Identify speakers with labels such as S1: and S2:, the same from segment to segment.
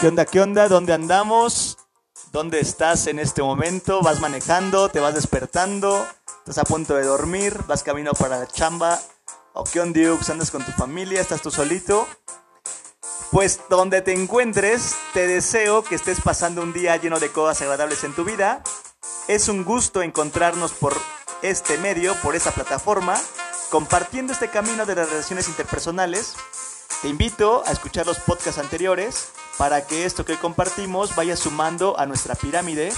S1: ¿Qué onda? ¿Qué onda? ¿Dónde andamos? ¿Dónde estás en este momento? ¿Vas manejando? ¿Te vas despertando? ¿Estás a punto de dormir? ¿Vas camino para la chamba? ¿O qué onda? ¿Andas con tu familia? ¿Estás tú solito? Pues donde te encuentres, te deseo que estés pasando un día lleno de cosas agradables en tu vida. Es un gusto encontrarnos por este medio, por esa plataforma, compartiendo este camino de las relaciones interpersonales. Te invito a escuchar los podcasts anteriores para que esto que compartimos vaya sumando a nuestra pirámide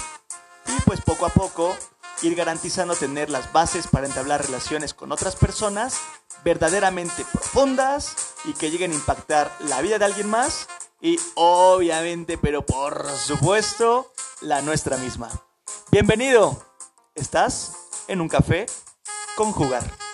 S1: y pues poco a poco ir garantizando tener las bases para entablar relaciones con otras personas verdaderamente profundas y que lleguen a impactar la vida de alguien más y obviamente, pero por supuesto, la nuestra misma. Bienvenido, estás en un café con jugar.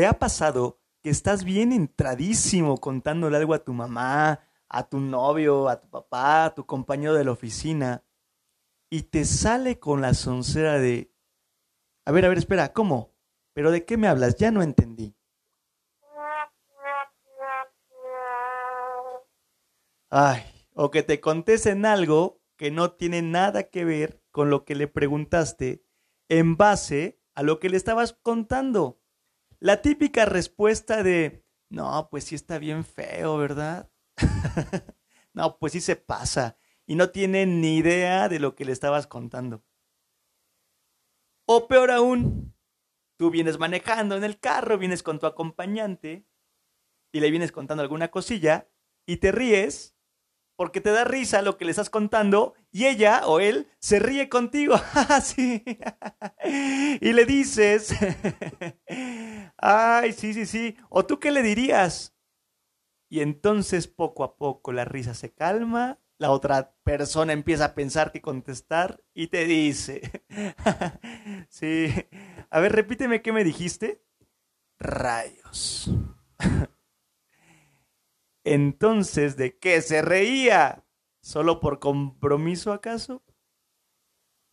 S1: ¿Te ha pasado que estás bien entradísimo contándole algo a tu mamá, a tu novio, a tu papá, a tu compañero de la oficina, y te sale con la soncera de, a ver, a ver, espera, ¿cómo? ¿Pero de qué me hablas? Ya no entendí. Ay, o que te contesten algo que no tiene nada que ver con lo que le preguntaste en base a lo que le estabas contando. La típica respuesta de, no, pues sí está bien feo, ¿verdad? no, pues sí se pasa y no tiene ni idea de lo que le estabas contando. O peor aún, tú vienes manejando en el carro, vienes con tu acompañante y le vienes contando alguna cosilla y te ríes porque te da risa lo que le estás contando y ella o él se ríe contigo. sí. y le dices, ay, sí, sí, sí. ¿O tú qué le dirías? Y entonces poco a poco la risa se calma, la otra persona empieza a pensar que contestar y te dice, sí, a ver, repíteme qué me dijiste. Rayos. Entonces, ¿de qué se reía? ¿Solo por compromiso acaso?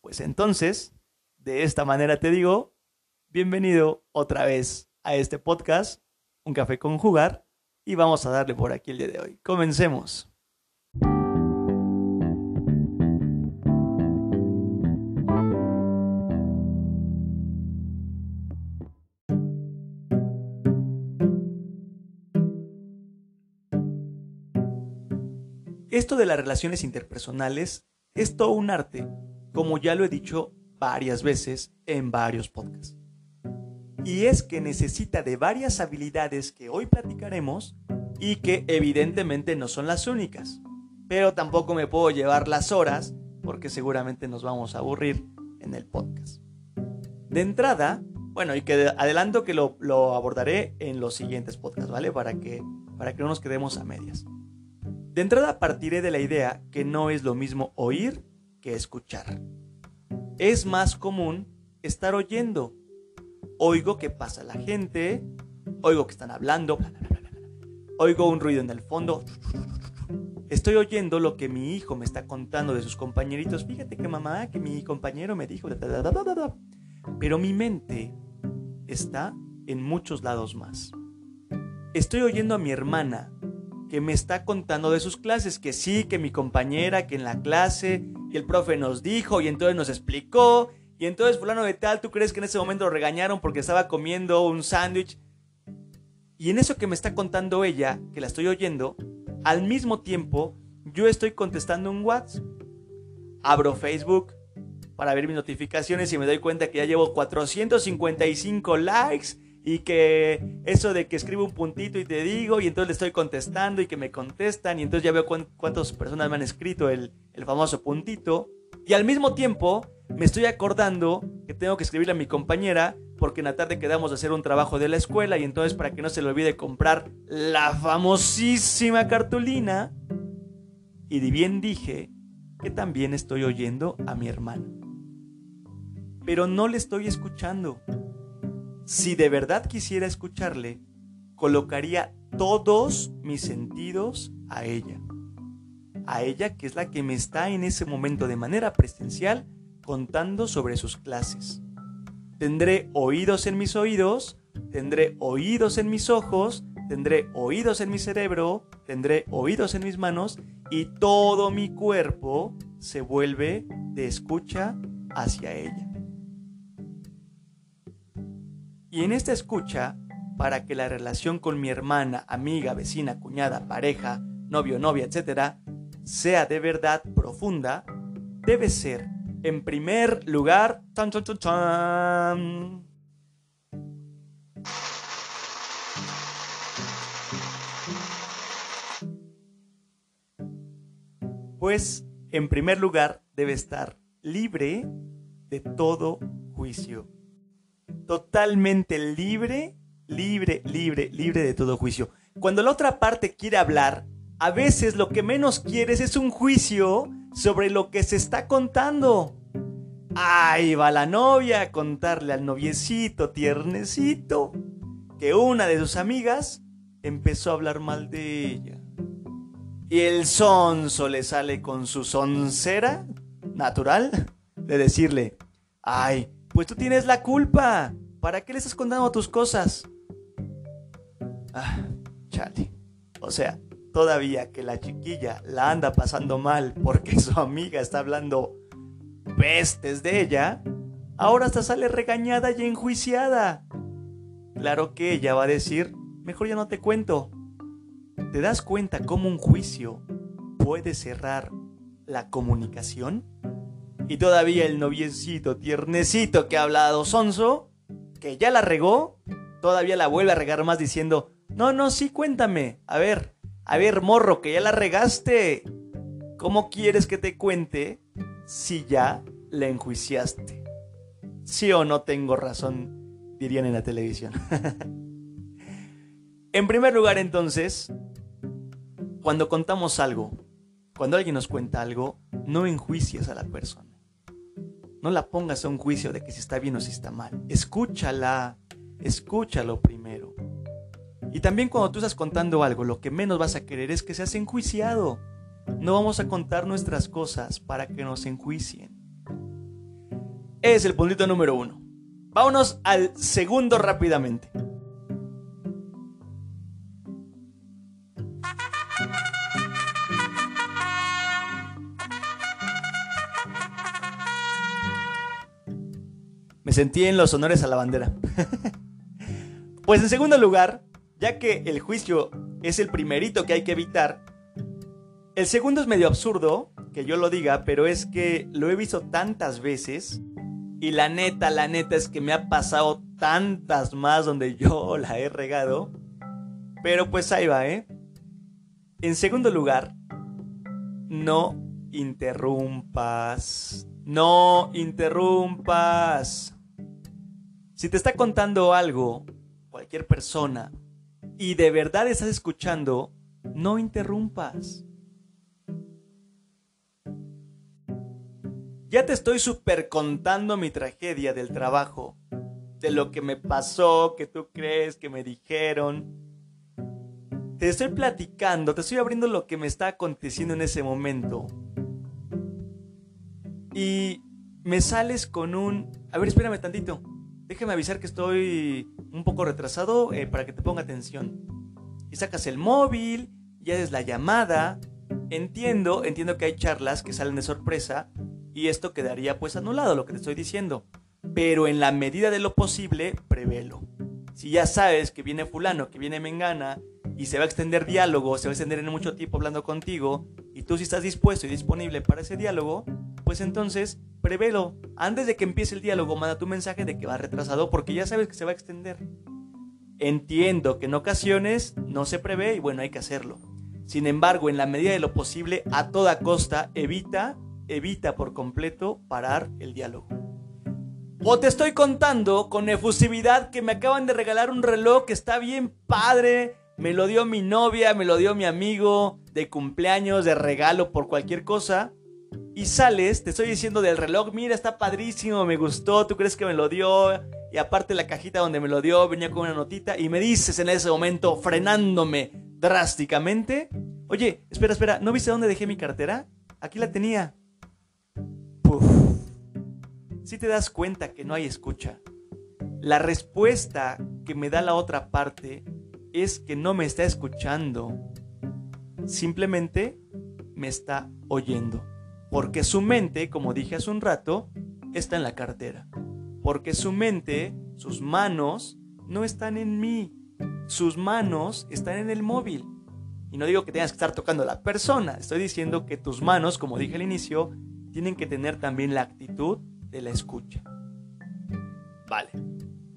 S1: Pues entonces, de esta manera te digo, bienvenido otra vez a este podcast, Un café con jugar, y vamos a darle por aquí el día de hoy. Comencemos. Esto de las relaciones interpersonales es todo un arte, como ya lo he dicho varias veces en varios podcasts. Y es que necesita de varias habilidades que hoy platicaremos y que evidentemente no son las únicas. Pero tampoco me puedo llevar las horas porque seguramente nos vamos a aburrir en el podcast. De entrada, bueno, y que adelanto que lo, abordaré en los siguientes podcasts, ¿vale? Para que, para que no nos quedemos a medias. De entrada partiré de la idea que no es lo mismo oír que escuchar. Es más común estar oyendo. Oigo que pasa la gente, oigo que están hablando, oigo un ruido en el fondo. Estoy oyendo lo que mi hijo me está contando de sus compañeritos. Fíjate que mamá, que mi compañero me dijo. Pero mi mente está en muchos lados más. Estoy oyendo a mi hermana que me está contando de sus clases, que sí, que mi compañera, que en la clase, el profe nos dijo, y entonces nos explicó, y entonces fulano de tal, ¿tú crees que en ese momento lo regañaron porque estaba comiendo un sándwich? Y en eso que me está contando ella, que la estoy oyendo, al mismo tiempo yo estoy contestando un WhatsApp. Abro Facebook para ver mis notificaciones y me doy cuenta que ya llevo 455 likes y que eso de que escribo un puntito y te digo, y entonces le estoy contestando y que me contestan, y entonces ya veo cuántas personas me han escrito el, el famoso puntito, y al mismo tiempo me estoy acordando que tengo que escribirle a mi compañera porque en la tarde quedamos de hacer un trabajo de la escuela y entonces para que no se le olvide comprar la famosísima cartulina. Y bien dije que también estoy oyendo a mi hermana. Pero no le estoy escuchando. Si de verdad quisiera escucharle, colocaría todos mis sentidos a ella. A ella que es la que me está en ese momento de manera presencial contando sobre sus clases. Tendré oídos en mis oídos, tendré oídos en mis ojos, tendré oídos en mi cerebro, tendré oídos en mis manos y todo mi cuerpo se vuelve de escucha hacia ella. Y en esta escucha, para que la relación con mi hermana, amiga, vecina, cuñada, pareja, novio, novia, etc., sea de verdad profunda, debe ser, en primer lugar, tan, Pues, en primer lugar, debe estar libre de todo juicio totalmente libre, libre, libre, libre de todo juicio. Cuando la otra parte quiere hablar, a veces lo que menos quieres es un juicio sobre lo que se está contando. Ahí va la novia a contarle al noviecito tiernecito que una de sus amigas empezó a hablar mal de ella. Y el sonso le sale con su soncera natural de decirle, ay, pues tú tienes la culpa. ¿Para qué le estás contando tus cosas? Ah, chale. O sea, todavía que la chiquilla la anda pasando mal porque su amiga está hablando pestes de ella, ahora hasta sale regañada y enjuiciada. Claro que ella va a decir, mejor ya no te cuento. ¿Te das cuenta cómo un juicio puede cerrar la comunicación? Y todavía el noviecito tiernecito que ha hablado sonso, que ya la regó, todavía la vuelve a regar más diciendo, no, no, sí, cuéntame. A ver, a ver, morro, que ya la regaste. ¿Cómo quieres que te cuente si ya la enjuiciaste? Sí o no tengo razón, dirían en la televisión. en primer lugar, entonces, cuando contamos algo, cuando alguien nos cuenta algo, no enjuicias a la persona. No la pongas a un juicio de que si está bien o si está mal. Escúchala, escúchalo primero. Y también cuando tú estás contando algo, lo que menos vas a querer es que seas enjuiciado. No vamos a contar nuestras cosas para que nos enjuicien. Es el puntito número uno. Vámonos al segundo rápidamente. Me sentí en los honores a la bandera. pues en segundo lugar, ya que el juicio es el primerito que hay que evitar, el segundo es medio absurdo que yo lo diga, pero es que lo he visto tantas veces y la neta, la neta es que me ha pasado tantas más donde yo la he regado. Pero pues ahí va, ¿eh? En segundo lugar, no interrumpas. No interrumpas. Si te está contando algo, cualquier persona, y de verdad estás escuchando, no interrumpas. Ya te estoy super contando mi tragedia del trabajo, de lo que me pasó, que tú crees, que me dijeron. Te estoy platicando, te estoy abriendo lo que me está aconteciendo en ese momento. Y me sales con un... A ver, espérame tantito déjeme avisar que estoy un poco retrasado eh, para que te ponga atención. Y sacas el móvil, ya es la llamada. Entiendo, entiendo que hay charlas que salen de sorpresa y esto quedaría pues anulado lo que te estoy diciendo. Pero en la medida de lo posible, prevelo. Si ya sabes que viene fulano, que viene Mengana y se va a extender diálogo, se va a extender en mucho tiempo hablando contigo y tú si estás dispuesto y disponible para ese diálogo, pues entonces prevelo. Antes de que empiece el diálogo, manda tu mensaje de que va retrasado porque ya sabes que se va a extender. Entiendo que en ocasiones no se prevé y bueno, hay que hacerlo. Sin embargo, en la medida de lo posible, a toda costa, evita, evita por completo parar el diálogo. O te estoy contando con efusividad que me acaban de regalar un reloj que está bien padre, me lo dio mi novia, me lo dio mi amigo, de cumpleaños, de regalo, por cualquier cosa y sales, te estoy diciendo del reloj, mira, está padrísimo, me gustó, tú crees que me lo dio, y aparte la cajita donde me lo dio venía con una notita y me dices en ese momento, frenándome drásticamente, oye, espera, espera, ¿no viste dónde dejé mi cartera? Aquí la tenía. Puf. Si te das cuenta que no hay escucha. La respuesta que me da la otra parte es que no me está escuchando. Simplemente me está oyendo. Porque su mente, como dije hace un rato, está en la cartera. Porque su mente, sus manos, no están en mí. Sus manos están en el móvil. Y no digo que tengas que estar tocando a la persona. Estoy diciendo que tus manos, como dije al inicio, tienen que tener también la actitud de la escucha. Vale.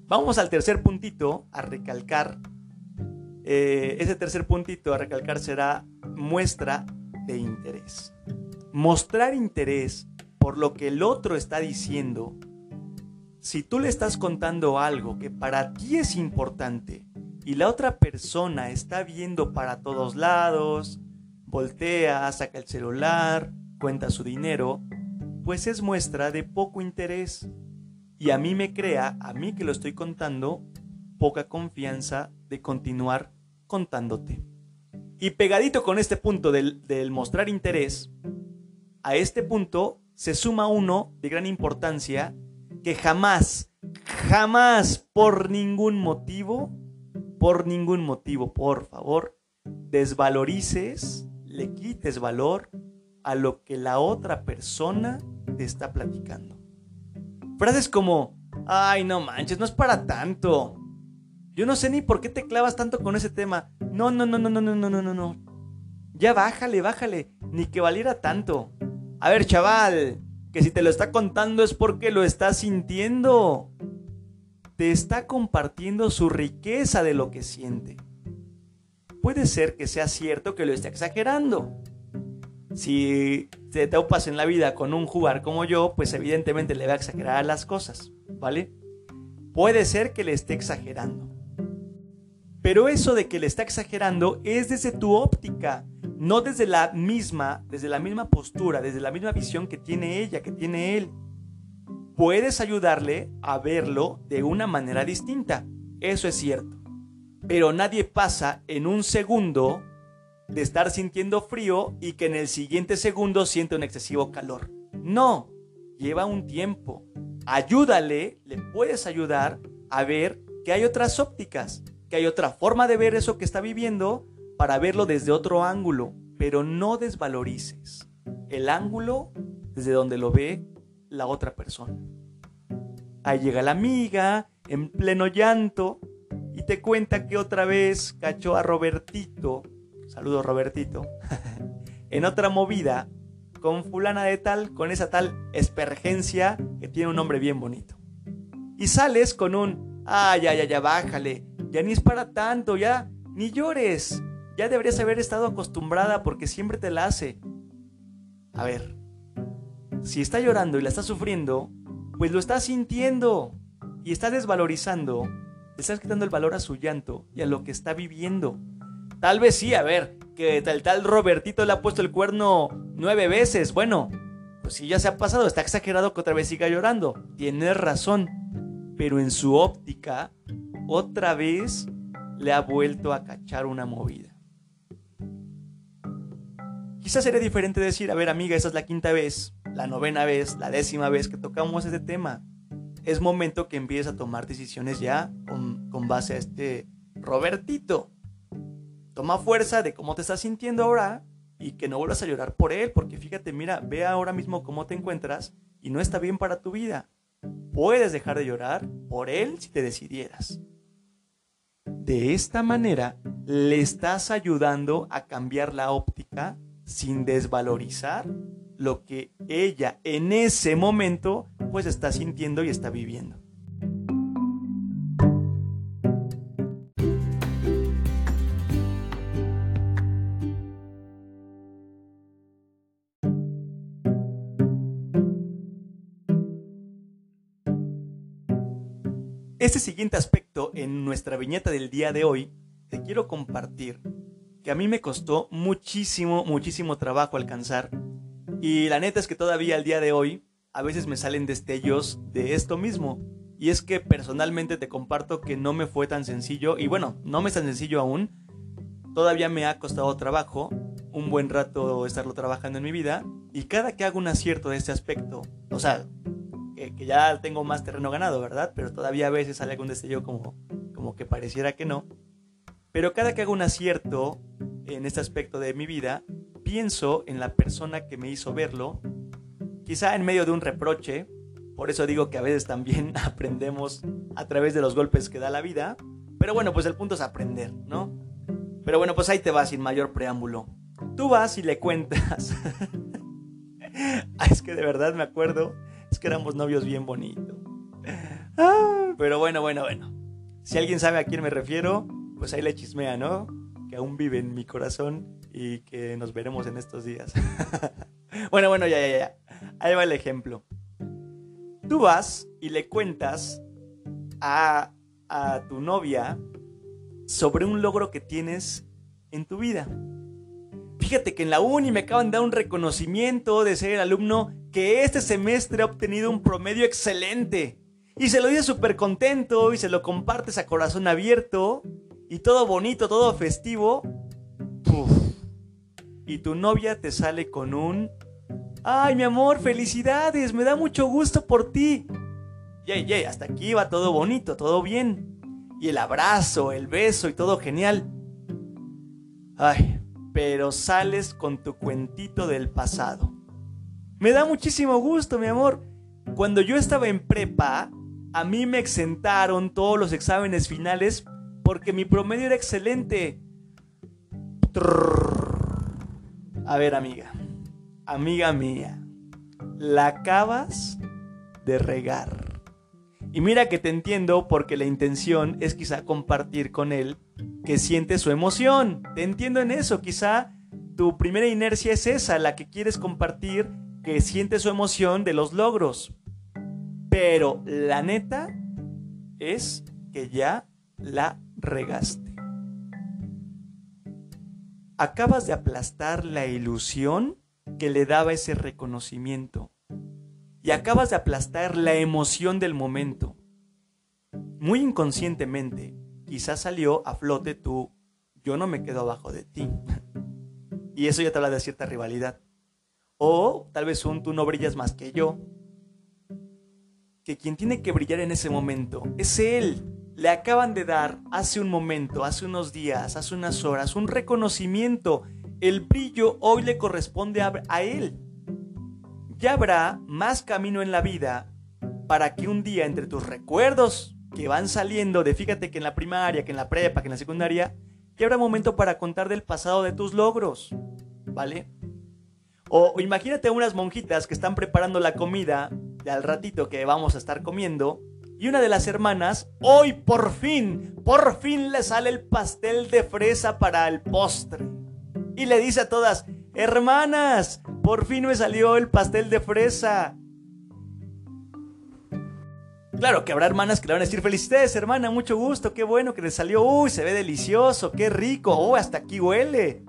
S1: Vamos al tercer puntito a recalcar. Eh, ese tercer puntito a recalcar será muestra de interés. Mostrar interés por lo que el otro está diciendo. Si tú le estás contando algo que para ti es importante y la otra persona está viendo para todos lados, voltea, saca el celular, cuenta su dinero, pues es muestra de poco interés y a mí me crea, a mí que lo estoy contando, poca confianza de continuar contándote. Y pegadito con este punto del, del, mostrar interés, a este punto se suma uno de gran importancia que jamás, jamás, por ningún motivo, por ningún motivo, por favor, desvalorices, le quites valor a lo que la otra persona te está platicando. Frases como, ay, no manches, no es para tanto. Yo no sé ni por qué te clavas tanto con ese tema. No, no, no, no, no, no, no, no, no. Ya bájale, bájale. Ni que valiera tanto. A ver, chaval, que si te lo está contando es porque lo está sintiendo. Te está compartiendo su riqueza de lo que siente. Puede ser que sea cierto que lo esté exagerando. Si te topas en la vida con un jugar como yo, pues evidentemente le va a exagerar las cosas, ¿vale? Puede ser que le esté exagerando. Pero eso de que le está exagerando es desde tu óptica, no desde la misma, desde la misma postura, desde la misma visión que tiene ella, que tiene él. Puedes ayudarle a verlo de una manera distinta, eso es cierto. Pero nadie pasa en un segundo de estar sintiendo frío y que en el siguiente segundo siente un excesivo calor. No, lleva un tiempo. Ayúdale, le puedes ayudar a ver que hay otras ópticas, que hay otra forma de ver eso que está viviendo para verlo desde otro ángulo, pero no desvalorices el ángulo desde donde lo ve la otra persona. Ahí llega la amiga, en pleno llanto, y te cuenta que otra vez cachó a Robertito saludo Robertito, en otra movida con fulana de tal, con esa tal espergencia que tiene un nombre bien bonito. Y sales con un, ah, ya, ya, ya, bájale, ya ni es para tanto, ya, ni llores, ya deberías haber estado acostumbrada porque siempre te la hace. A ver, si está llorando y la está sufriendo, pues lo está sintiendo y está desvalorizando, le estás quitando el valor a su llanto y a lo que está viviendo. Tal vez sí, a ver, que tal tal Robertito le ha puesto el cuerno nueve veces. Bueno, pues si ya se ha pasado, está exagerado que otra vez siga llorando. Tienes razón. Pero en su óptica, otra vez le ha vuelto a cachar una movida. Quizás sería diferente decir, a ver amiga, esa es la quinta vez, la novena vez, la décima vez que tocamos este tema. Es momento que empieces a tomar decisiones ya con, con base a este Robertito. Toma fuerza de cómo te estás sintiendo ahora y que no vuelvas a llorar por él, porque fíjate, mira, ve ahora mismo cómo te encuentras y no está bien para tu vida. Puedes dejar de llorar por él si te decidieras. De esta manera le estás ayudando a cambiar la óptica sin desvalorizar lo que ella en ese momento pues está sintiendo y está viviendo. Este siguiente aspecto en nuestra viñeta del día de hoy, te quiero compartir que a mí me costó muchísimo, muchísimo trabajo alcanzar. Y la neta es que todavía al día de hoy a veces me salen destellos de esto mismo. Y es que personalmente te comparto que no me fue tan sencillo. Y bueno, no me es tan sencillo aún. Todavía me ha costado trabajo. Un buen rato estarlo trabajando en mi vida. Y cada que hago un acierto de este aspecto, o sea, que, ya tengo más terreno ganado, ¿verdad? Pero todavía a veces sale algún destello como, como que pareciera que no. Pero cada que hago un acierto en este aspecto de mi vida, pienso en la persona que me hizo verlo, quizá en medio de un reproche, por eso digo que a veces también aprendemos a través de los golpes que da la vida, pero bueno, pues el punto es aprender, ¿no? Pero bueno, pues ahí te vas sin mayor preámbulo. Tú vas y le cuentas. es que de verdad me acuerdo, es que éramos novios bien bonitos. Ah, pero bueno, bueno, bueno. Si alguien sabe a quién me refiero, pues ahí le chismea, ¿no? Que aún vive en mi corazón y que nos veremos en estos días. bueno, bueno, ya, ya, ya. Ahí va el ejemplo. Tú vas y le cuentas a, a tu novia sobre un logro que tienes en tu vida. Fíjate que en la uni me acaban de dar un reconocimiento de ser el alumno que este semestre ha obtenido un promedio excelente. Y se lo dice súper contento y se lo compartes a corazón abierto y todo bonito, todo festivo. Y tu novia te sale con un... ¡Ay, mi amor, felicidades! Me da mucho gusto por ti. Yay, yay, hasta aquí va todo bonito, todo bien. Y el abrazo, el beso y todo genial. Ay, pero sales con tu cuentito del pasado. Me da muchísimo gusto, mi amor. Cuando yo estaba en prepa, a mí me exentaron todos los exámenes finales porque mi promedio era excelente. A ver, amiga, amiga mía, la acabas de regar. Y mira que te entiendo porque la intención es quizá compartir con él que siente su emoción. Te entiendo en eso, quizá tu primera inercia es esa, la que quieres compartir, que siente su emoción de los logros. Pero la neta es que ya la regaste. Acabas de aplastar la ilusión que le daba ese reconocimiento. Y acabas de aplastar la emoción del momento. Muy inconscientemente, quizás salió a flote tu yo no me quedo abajo de ti. y eso ya te habla de cierta rivalidad. O tal vez un tú no brillas más que yo. Que quien tiene que brillar en ese momento es él. Le acaban de dar hace un momento, hace unos días, hace unas horas, un reconocimiento. El brillo hoy le corresponde a, él. Ya habrá más camino en la vida para que un día entre tus recuerdos que van saliendo de fíjate que en la primaria, que en la prepa, que en la secundaria, ya habrá momento para contar del pasado de tus logros, ¿vale? O, imagínate unas monjitas que están preparando la comida de al ratito que vamos a estar comiendo y una de las hermanas, hoy por fin, por fin le sale el pastel de fresa para el postre. Y le dice a todas, hermanas, por fin me salió el pastel de fresa. Claro que habrá hermanas que le van a decir felicidades, hermana, mucho gusto, qué bueno que le salió, uy, se ve delicioso, qué rico, oh, hasta aquí huele.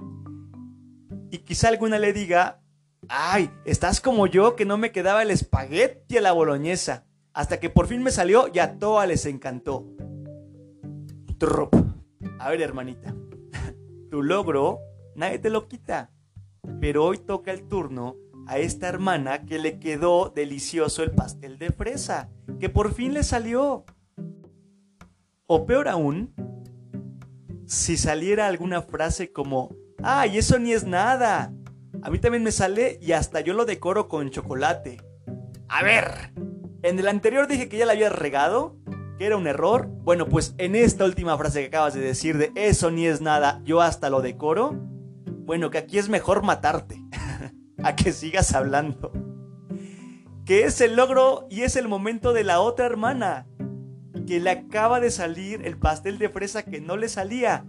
S1: Y quizá alguna le diga, ay, estás como yo que no me quedaba el espagueti a la boloñesa. Hasta que por fin me salió y a todas les encantó. A ver, hermanita, tu logro nadie te lo quita. Pero hoy toca el turno a esta hermana que le quedó delicioso el pastel de fresa, que por fin le salió. O peor aún, si saliera alguna frase como, ¡ay, eso ni es nada! A mí también me sale y hasta yo lo decoro con chocolate. A ver, en el anterior dije que ya la había regado, que era un error. Bueno, pues en esta última frase que acabas de decir de eso ni es nada, yo hasta lo decoro. Bueno, que aquí es mejor matarte. a que sigas hablando. Que es el logro y es el momento de la otra hermana, que le acaba de salir el pastel de fresa que no le salía.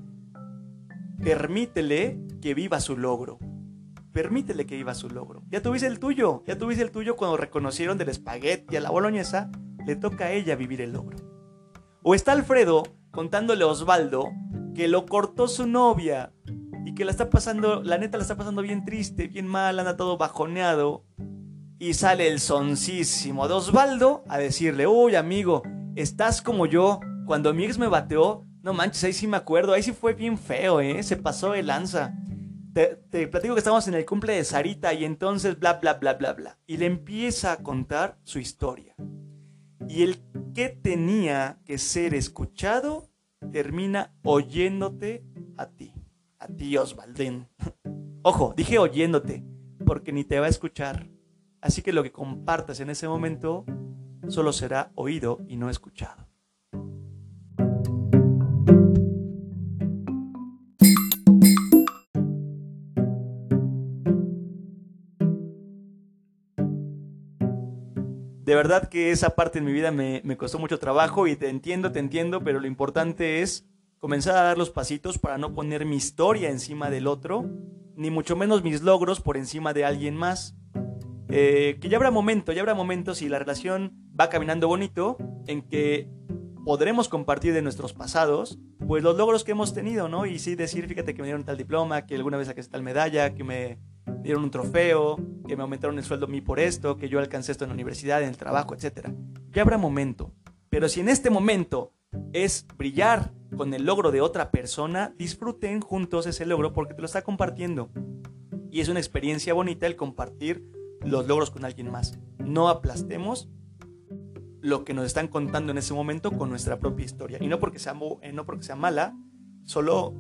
S1: Permítele que viva su logro. Permítele que viva su logro. Ya tuviste el tuyo, ya tuviste el tuyo cuando reconocieron del espagueti a la boloñesa, le toca a ella vivir el logro. O está Alfredo contándole a Osvaldo que lo cortó su novia y que la está pasando, la neta la está pasando bien triste, bien mal, anda todo bajoneado. Y sale el soncísimo de Osvaldo a decirle, uy amigo, estás como yo, cuando mi me bateó, no manches, ahí sí me acuerdo, ahí sí fue bien feo, ¿eh? Se pasó de lanza. Te, platico que estamos en el cumple de Sarita y entonces bla, bla, bla, bla, bla. Y le empieza a contar su historia. Y el que tenía que ser escuchado termina oyéndote a ti. A ti, Osvaldín. Ojo, dije oyéndote, porque ni te va a escuchar. Así que lo que compartas en ese momento solo será oído y no escuchado. De verdad que esa parte en mi vida me, costó mucho trabajo y te entiendo, te entiendo, pero lo importante es comenzar a dar los pasitos para no poner mi historia encima del otro, ni mucho menos mis logros por encima de alguien más. Eh, que ya habrá momento, ya habrá momentos si la relación va caminando bonito en que podremos compartir de nuestros pasados, pues los logros que hemos tenido, ¿no? Y sí decir, fíjate que me dieron tal diploma, que alguna vez saqué tal medalla, que me dieron un trofeo, que me aumentaron el sueldo a mí por esto, que yo alcancé esto en la universidad, en el trabajo, etc. Ya habrá momento. Pero si en este momento es brillar con el logro de otra persona, disfruten juntos ese logro porque te lo está compartiendo. Y es una experiencia bonita el compartir los logros con alguien más. No aplastemos lo que nos están contando en ese momento con nuestra propia historia. Y no porque sea, eh, no porque sea mala, solo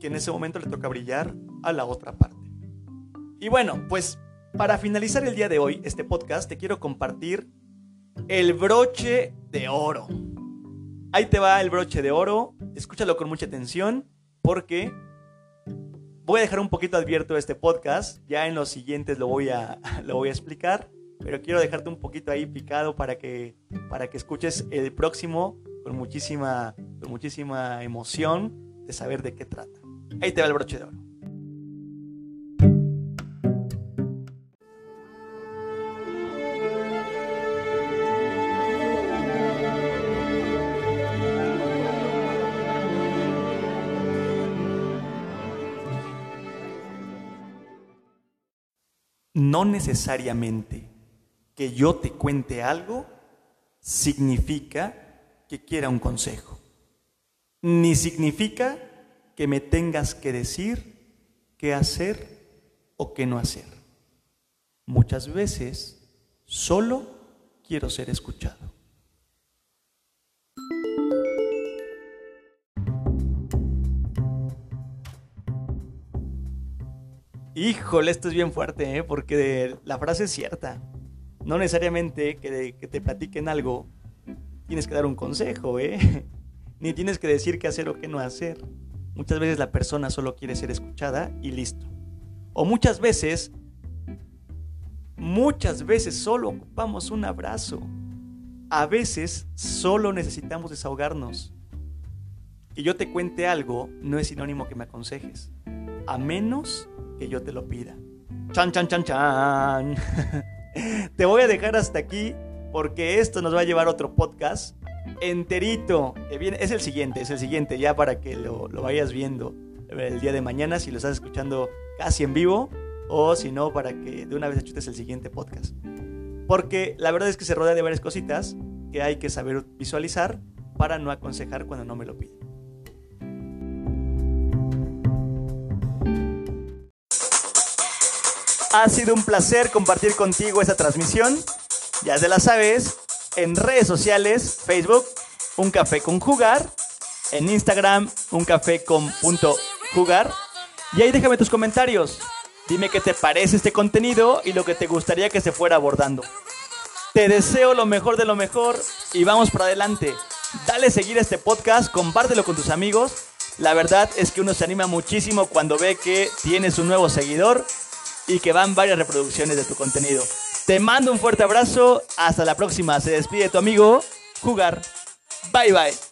S1: que en ese momento le toca brillar a la otra parte. Y bueno, pues para finalizar el día de hoy, este podcast, te quiero compartir el broche de oro. Ahí te va el broche de oro, escúchalo con mucha atención porque voy a dejar un poquito abierto este podcast, ya en los siguientes lo voy a, lo voy a explicar, pero quiero dejarte un poquito ahí picado para que, para que escuches el próximo con muchísima, con muchísima emoción de saber de qué trata. Ahí te va el broche de oro. No necesariamente que yo te cuente algo significa que quiera un consejo, ni significa que me tengas que decir qué hacer o qué no hacer. Muchas veces solo quiero ser escuchado. Híjole, esto es bien fuerte, ¿eh? porque la frase es cierta. No necesariamente que, que te platiquen algo tienes que dar un consejo, ¿eh? Ni tienes que decir qué hacer o qué no hacer. Muchas veces la persona solo quiere ser escuchada y listo. O muchas veces, muchas veces solo ocupamos un abrazo. A veces solo necesitamos desahogarnos. Que yo te cuente algo no es sinónimo que me aconsejes. A menos que yo te lo pida. Chan, chan, chan, chan. te voy a dejar hasta aquí porque esto nos va a llevar a otro podcast enterito. Es el siguiente, es el siguiente, ya para que lo, lo vayas viendo el día de mañana, si lo estás escuchando casi en vivo, o si no, para que de una vez chutes el siguiente podcast. Porque la verdad es que se rodea de varias cositas que hay que saber visualizar para no aconsejar cuando no me lo piden. Ha sido un placer compartir contigo esta transmisión. Ya te la sabes, en redes sociales, Facebook, Un Café con Jugar, en Instagram, Un Café con punto jugar. Y ahí déjame tus comentarios. Dime qué te parece este contenido y lo que te gustaría que se fuera abordando. Te deseo lo mejor de lo mejor y vamos para adelante. Dale seguir a este podcast, compártelo con tus amigos. La verdad es que uno se anima muchísimo cuando ve que tienes un nuevo seguidor y que van varias reproducciones de tu contenido. Te mando un fuerte abrazo, hasta la próxima. Se despide tu amigo Jugar. Bye bye.